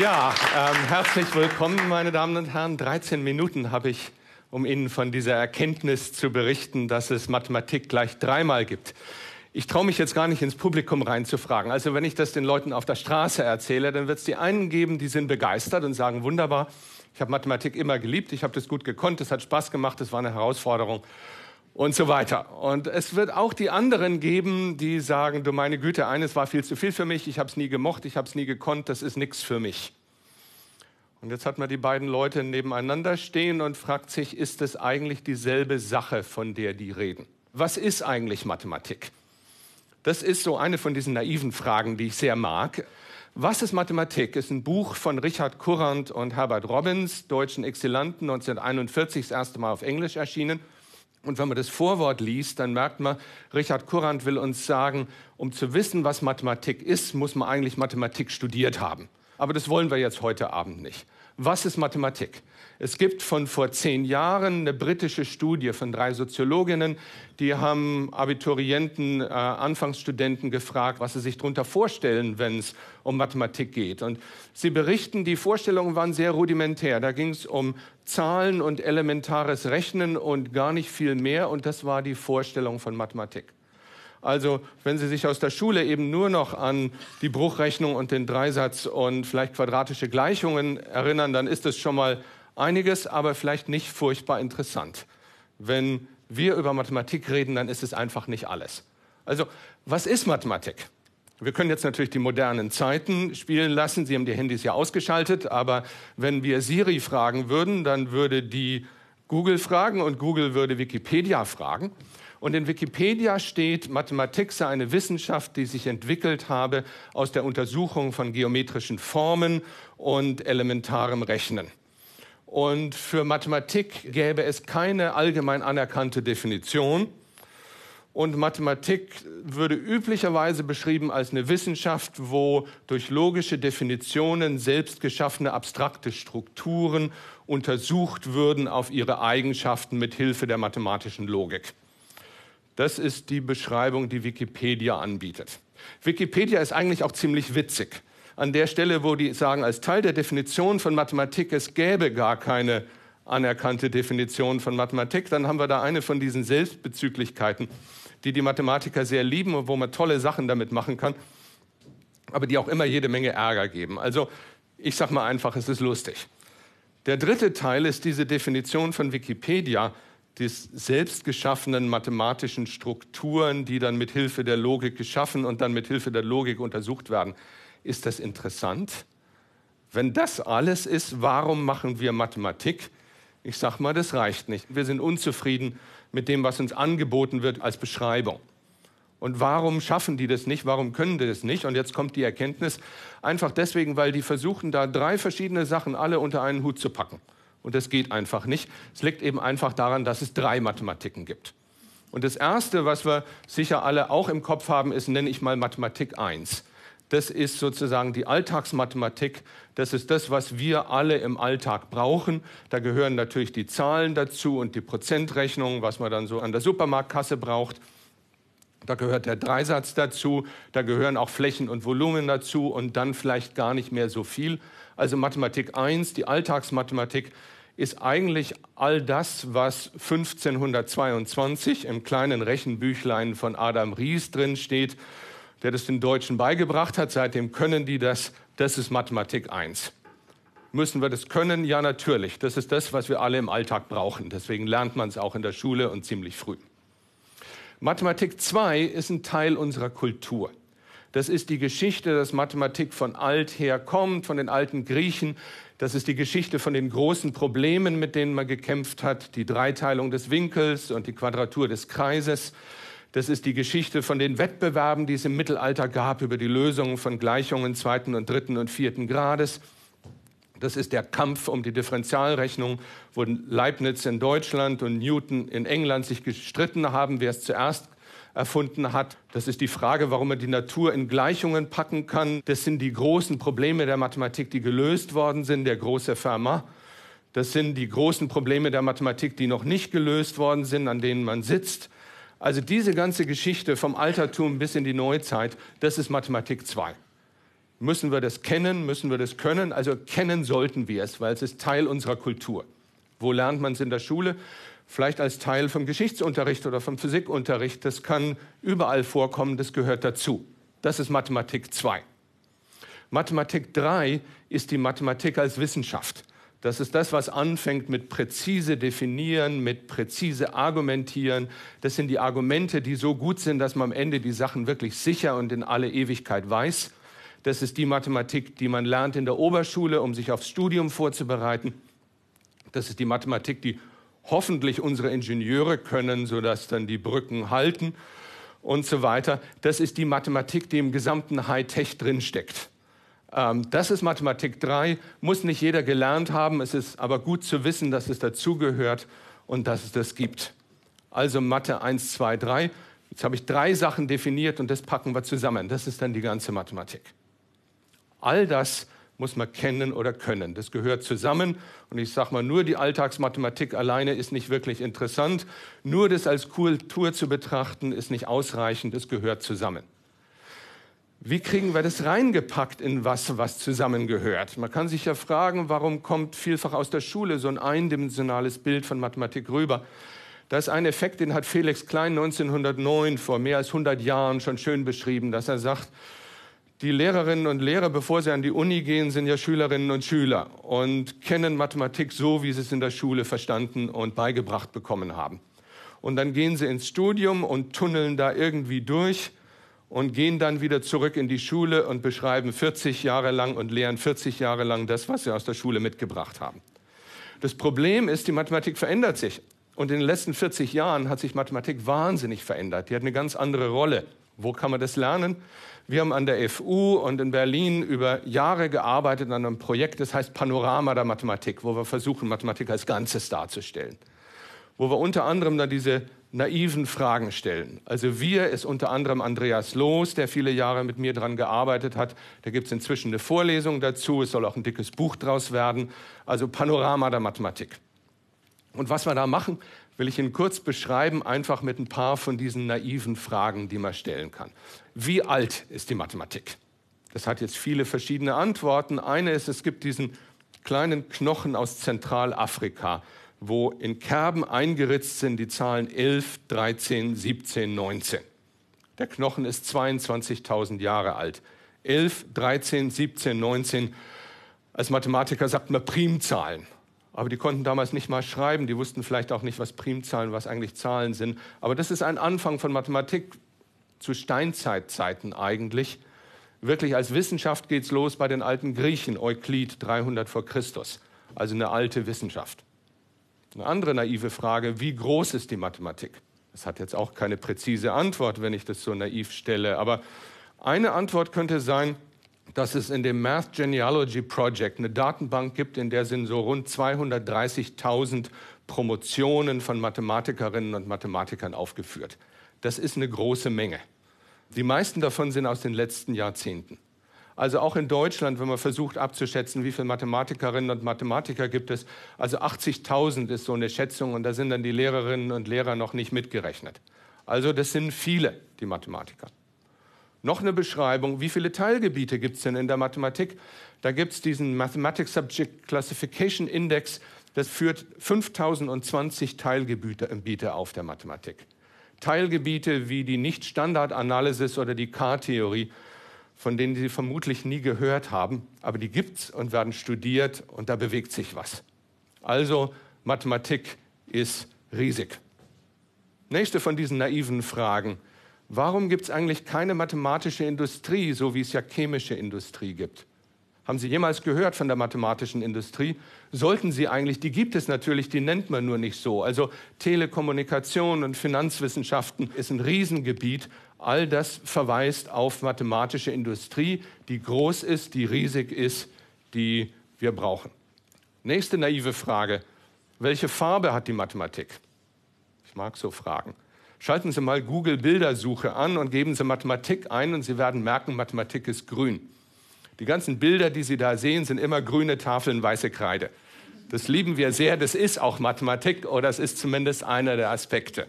Ja, ähm, herzlich willkommen, meine Damen und Herren. 13 Minuten habe ich, um Ihnen von dieser Erkenntnis zu berichten, dass es Mathematik gleich dreimal gibt. Ich traue mich jetzt gar nicht ins Publikum reinzufragen. Also wenn ich das den Leuten auf der Straße erzähle, dann wird es die einen geben, die sind begeistert und sagen, wunderbar, ich habe Mathematik immer geliebt, ich habe das gut gekonnt, es hat Spaß gemacht, es war eine Herausforderung und so weiter. Und es wird auch die anderen geben, die sagen, du meine Güte, eines war viel zu viel für mich, ich habe es nie gemocht, ich habe es nie gekonnt, das ist nichts für mich. Und jetzt hat man die beiden Leute nebeneinander stehen und fragt sich, ist es eigentlich dieselbe Sache, von der die reden? Was ist eigentlich Mathematik? Das ist so eine von diesen naiven Fragen, die ich sehr mag. Was ist Mathematik? Ist ein Buch von Richard Kurrant und Herbert Robbins, deutschen Exilanten, 1941 das erste Mal auf Englisch erschienen. Und wenn man das Vorwort liest, dann merkt man, Richard Kurrant will uns sagen, um zu wissen, was Mathematik ist, muss man eigentlich Mathematik studiert haben. Aber das wollen wir jetzt heute Abend nicht. Was ist Mathematik? Es gibt von vor zehn Jahren eine britische Studie von drei Soziologinnen, die haben Abiturienten, äh, Anfangsstudenten gefragt, was sie sich darunter vorstellen, wenn es um Mathematik geht. Und sie berichten, die Vorstellungen waren sehr rudimentär. Da ging es um Zahlen und elementares Rechnen und gar nicht viel mehr. Und das war die Vorstellung von Mathematik. Also wenn Sie sich aus der Schule eben nur noch an die Bruchrechnung und den Dreisatz und vielleicht quadratische Gleichungen erinnern, dann ist es schon mal einiges, aber vielleicht nicht furchtbar interessant. Wenn wir über Mathematik reden, dann ist es einfach nicht alles. Also, was ist Mathematik? Wir können jetzt natürlich die modernen Zeiten spielen lassen. Sie haben die Handys ja ausgeschaltet, aber wenn wir Siri fragen würden, dann würde die Google fragen und Google würde Wikipedia fragen. Und in Wikipedia steht, Mathematik sei eine Wissenschaft, die sich entwickelt habe aus der Untersuchung von geometrischen Formen und elementarem Rechnen. Und für Mathematik gäbe es keine allgemein anerkannte Definition. Und Mathematik würde üblicherweise beschrieben als eine Wissenschaft, wo durch logische Definitionen selbst geschaffene abstrakte Strukturen untersucht würden auf ihre Eigenschaften mit Hilfe der mathematischen Logik. Das ist die Beschreibung, die Wikipedia anbietet. Wikipedia ist eigentlich auch ziemlich witzig an der Stelle, wo die sagen, als Teil der Definition von Mathematik, es gäbe gar keine anerkannte Definition von Mathematik, dann haben wir da eine von diesen Selbstbezüglichkeiten, die die Mathematiker sehr lieben und wo man tolle Sachen damit machen kann, aber die auch immer jede Menge Ärger geben. Also ich sage mal einfach, es ist lustig. Der dritte Teil ist diese Definition von Wikipedia des selbstgeschaffenen mathematischen Strukturen, die dann mit Hilfe der Logik geschaffen und dann mit Hilfe der Logik untersucht werden. Ist das interessant? Wenn das alles ist, warum machen wir Mathematik? Ich sage mal, das reicht nicht. Wir sind unzufrieden mit dem, was uns angeboten wird als Beschreibung. Und warum schaffen die das nicht? Warum können die das nicht? Und jetzt kommt die Erkenntnis, einfach deswegen, weil die versuchen, da drei verschiedene Sachen alle unter einen Hut zu packen. Und das geht einfach nicht. Es liegt eben einfach daran, dass es drei Mathematiken gibt. Und das Erste, was wir sicher alle auch im Kopf haben, ist, nenne ich mal Mathematik 1. Das ist sozusagen die Alltagsmathematik. Das ist das, was wir alle im Alltag brauchen. Da gehören natürlich die Zahlen dazu und die Prozentrechnung, was man dann so an der Supermarktkasse braucht. Da gehört der Dreisatz dazu, da gehören auch Flächen und Volumen dazu und dann vielleicht gar nicht mehr so viel. Also Mathematik 1, die Alltagsmathematik, ist eigentlich all das, was 1522 im kleinen Rechenbüchlein von Adam Ries drin steht der das den Deutschen beigebracht hat. Seitdem können die das. Das ist Mathematik 1. Müssen wir das können? Ja, natürlich. Das ist das, was wir alle im Alltag brauchen. Deswegen lernt man es auch in der Schule und ziemlich früh. Mathematik 2 ist ein Teil unserer Kultur. Das ist die Geschichte, dass Mathematik von alt her kommt, von den alten Griechen. Das ist die Geschichte von den großen Problemen, mit denen man gekämpft hat, die Dreiteilung des Winkels und die Quadratur des Kreises. Das ist die Geschichte von den Wettbewerben, die es im Mittelalter gab über die Lösung von Gleichungen zweiten und dritten und vierten Grades. Das ist der Kampf um die Differentialrechnung, wo Leibniz in Deutschland und Newton in England sich gestritten haben, wer es zuerst erfunden hat. Das ist die Frage, warum man die Natur in Gleichungen packen kann. Das sind die großen Probleme der Mathematik, die gelöst worden sind, der große Fermat. Das sind die großen Probleme der Mathematik, die noch nicht gelöst worden sind, an denen man sitzt. Also diese ganze Geschichte vom Altertum bis in die Neuzeit, das ist Mathematik 2. müssen wir das kennen, müssen wir das können. Also kennen sollten wir es, weil es ist Teil unserer Kultur. Wo lernt man es in der Schule? Vielleicht als Teil vom Geschichtsunterricht oder vom Physikunterricht. Das kann überall vorkommen, das gehört dazu. Das ist Mathematik 2. Mathematik 3 ist die Mathematik als Wissenschaft. Das ist das, was anfängt mit präzise definieren, mit präzise argumentieren. Das sind die Argumente, die so gut sind, dass man am Ende die Sachen wirklich sicher und in alle Ewigkeit weiß. Das ist die Mathematik, die man lernt in der Oberschule, um sich aufs Studium vorzubereiten. Das ist die Mathematik, die hoffentlich unsere Ingenieure können, sodass dann die Brücken halten und so weiter. Das ist die Mathematik, die im gesamten Hightech drinsteckt. Ähm, das ist Mathematik 3, muss nicht jeder gelernt haben, es ist aber gut zu wissen, dass es dazugehört und dass es das gibt. Also Mathe 1, 2, 3. Jetzt habe ich drei Sachen definiert und das packen wir zusammen. Das ist dann die ganze Mathematik. All das muss man kennen oder können. Das gehört zusammen. Und ich sage mal, nur die Alltagsmathematik alleine ist nicht wirklich interessant. Nur das als Kultur zu betrachten, ist nicht ausreichend. Das gehört zusammen. Wie kriegen wir das reingepackt in was, was zusammengehört? Man kann sich ja fragen, warum kommt vielfach aus der Schule so ein eindimensionales Bild von Mathematik rüber? Das ist ein Effekt, den hat Felix Klein 1909 vor mehr als 100 Jahren schon schön beschrieben, dass er sagt, die Lehrerinnen und Lehrer, bevor sie an die Uni gehen, sind ja Schülerinnen und Schüler und kennen Mathematik so, wie sie es in der Schule verstanden und beigebracht bekommen haben. Und dann gehen sie ins Studium und tunneln da irgendwie durch und gehen dann wieder zurück in die Schule und beschreiben 40 Jahre lang und lehren 40 Jahre lang das, was sie aus der Schule mitgebracht haben. Das Problem ist, die Mathematik verändert sich. Und in den letzten 40 Jahren hat sich Mathematik wahnsinnig verändert. Die hat eine ganz andere Rolle. Wo kann man das lernen? Wir haben an der FU und in Berlin über Jahre gearbeitet an einem Projekt, das heißt Panorama der Mathematik, wo wir versuchen, Mathematik als Ganzes darzustellen. Wo wir unter anderem dann diese naiven Fragen stellen. Also wir ist unter anderem Andreas Loos, der viele Jahre mit mir daran gearbeitet hat. Da gibt es inzwischen eine Vorlesung dazu. Es soll auch ein dickes Buch draus werden. Also Panorama der Mathematik. Und was wir da machen, will ich Ihnen kurz beschreiben, einfach mit ein paar von diesen naiven Fragen, die man stellen kann. Wie alt ist die Mathematik? Das hat jetzt viele verschiedene Antworten. Eine ist, es gibt diesen kleinen Knochen aus Zentralafrika wo in Kerben eingeritzt sind die Zahlen 11, 13, 17, 19. Der Knochen ist 22.000 Jahre alt. 11, 13, 17, 19. Als Mathematiker sagt man Primzahlen. Aber die konnten damals nicht mal schreiben. Die wussten vielleicht auch nicht, was Primzahlen, was eigentlich Zahlen sind. Aber das ist ein Anfang von Mathematik zu Steinzeitzeiten eigentlich. Wirklich als Wissenschaft geht es los bei den alten Griechen, Euklid 300 vor Christus. Also eine alte Wissenschaft. Eine andere naive Frage, wie groß ist die Mathematik? Das hat jetzt auch keine präzise Antwort, wenn ich das so naiv stelle. Aber eine Antwort könnte sein, dass es in dem Math Genealogy Project eine Datenbank gibt, in der sind so rund 230.000 Promotionen von Mathematikerinnen und Mathematikern aufgeführt. Das ist eine große Menge. Die meisten davon sind aus den letzten Jahrzehnten. Also auch in Deutschland, wenn man versucht abzuschätzen, wie viele Mathematikerinnen und Mathematiker gibt es, also 80.000 ist so eine Schätzung und da sind dann die Lehrerinnen und Lehrer noch nicht mitgerechnet. Also das sind viele, die Mathematiker. Noch eine Beschreibung, wie viele Teilgebiete gibt es denn in der Mathematik? Da gibt es diesen Mathematics Subject Classification Index, das führt 5020 Teilgebiete auf der Mathematik. Teilgebiete wie die Nicht-Standard-Analysis oder die K-Theorie von denen Sie vermutlich nie gehört haben, aber die gibt es und werden studiert und da bewegt sich was. Also Mathematik ist riesig. Nächste von diesen naiven Fragen. Warum gibt es eigentlich keine mathematische Industrie, so wie es ja chemische Industrie gibt? Haben Sie jemals gehört von der mathematischen Industrie? Sollten Sie eigentlich, die gibt es natürlich, die nennt man nur nicht so. Also Telekommunikation und Finanzwissenschaften ist ein Riesengebiet. All das verweist auf mathematische Industrie, die groß ist, die riesig ist, die wir brauchen. Nächste naive Frage. Welche Farbe hat die Mathematik? Ich mag so Fragen. Schalten Sie mal Google Bildersuche an und geben Sie Mathematik ein und Sie werden merken, Mathematik ist grün. Die ganzen Bilder, die Sie da sehen, sind immer grüne Tafeln, weiße Kreide. Das lieben wir sehr. Das ist auch Mathematik oder das ist zumindest einer der Aspekte.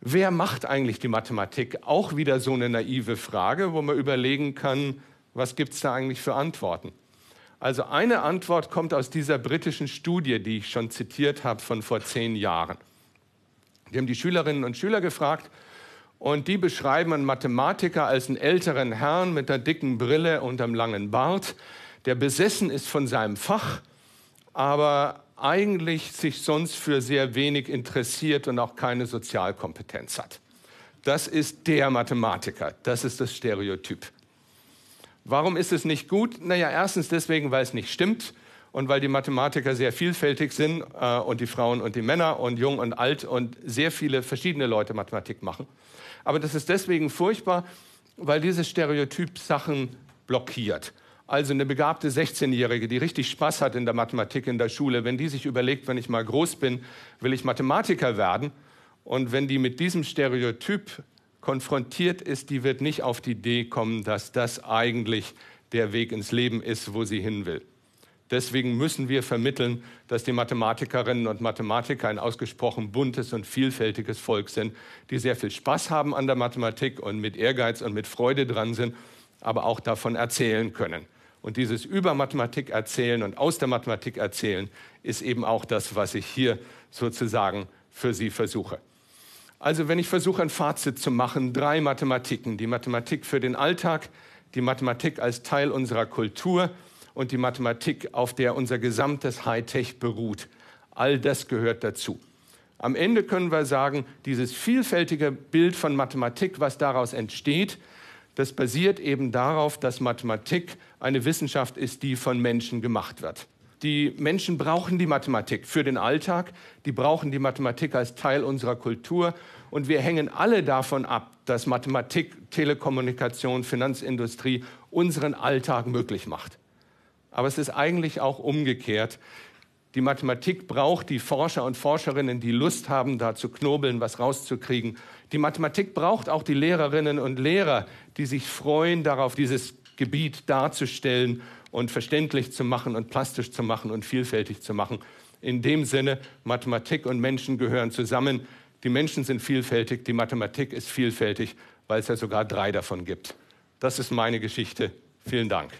Wer macht eigentlich die Mathematik? Auch wieder so eine naive Frage, wo man überlegen kann, Was gibt es da eigentlich für Antworten? Also eine Antwort kommt aus dieser britischen Studie, die ich schon zitiert habe von vor zehn Jahren. Die haben die Schülerinnen und Schüler gefragt und die beschreiben einen Mathematiker als einen älteren Herrn mit einer dicken Brille und einem langen Bart, der besessen ist von seinem Fach, aber eigentlich sich sonst für sehr wenig interessiert und auch keine Sozialkompetenz hat. Das ist der Mathematiker, das ist das Stereotyp. Warum ist es nicht gut? Naja, erstens deswegen, weil es nicht stimmt und weil die Mathematiker sehr vielfältig sind äh, und die Frauen und die Männer und jung und alt und sehr viele verschiedene Leute Mathematik machen. Aber das ist deswegen furchtbar, weil dieses Stereotyp Sachen blockiert. Also eine begabte 16-Jährige, die richtig Spaß hat in der Mathematik in der Schule, wenn die sich überlegt, wenn ich mal groß bin, will ich Mathematiker werden. Und wenn die mit diesem Stereotyp konfrontiert ist, die wird nicht auf die Idee kommen, dass das eigentlich der Weg ins Leben ist, wo sie hin will. Deswegen müssen wir vermitteln, dass die Mathematikerinnen und Mathematiker ein ausgesprochen buntes und vielfältiges Volk sind, die sehr viel Spaß haben an der Mathematik und mit Ehrgeiz und mit Freude dran sind, aber auch davon erzählen können. Und dieses über Mathematik erzählen und aus der Mathematik erzählen ist eben auch das, was ich hier sozusagen für Sie versuche. Also wenn ich versuche, ein Fazit zu machen, drei Mathematiken. Die Mathematik für den Alltag, die Mathematik als Teil unserer Kultur und die Mathematik, auf der unser gesamtes Hightech beruht. All das gehört dazu. Am Ende können wir sagen, dieses vielfältige Bild von Mathematik, was daraus entsteht, das basiert eben darauf, dass Mathematik eine Wissenschaft ist, die von Menschen gemacht wird. Die Menschen brauchen die Mathematik für den Alltag, die brauchen die Mathematik als Teil unserer Kultur und wir hängen alle davon ab, dass Mathematik, Telekommunikation, Finanzindustrie unseren Alltag möglich macht. Aber es ist eigentlich auch umgekehrt. Die Mathematik braucht die Forscher und Forscherinnen, die Lust haben, da zu knobeln, was rauszukriegen. Die Mathematik braucht auch die Lehrerinnen und Lehrer, die sich freuen, darauf dieses Gebiet darzustellen und verständlich zu machen und plastisch zu machen und vielfältig zu machen. In dem Sinne, Mathematik und Menschen gehören zusammen. Die Menschen sind vielfältig, die Mathematik ist vielfältig, weil es ja sogar drei davon gibt. Das ist meine Geschichte. Vielen Dank.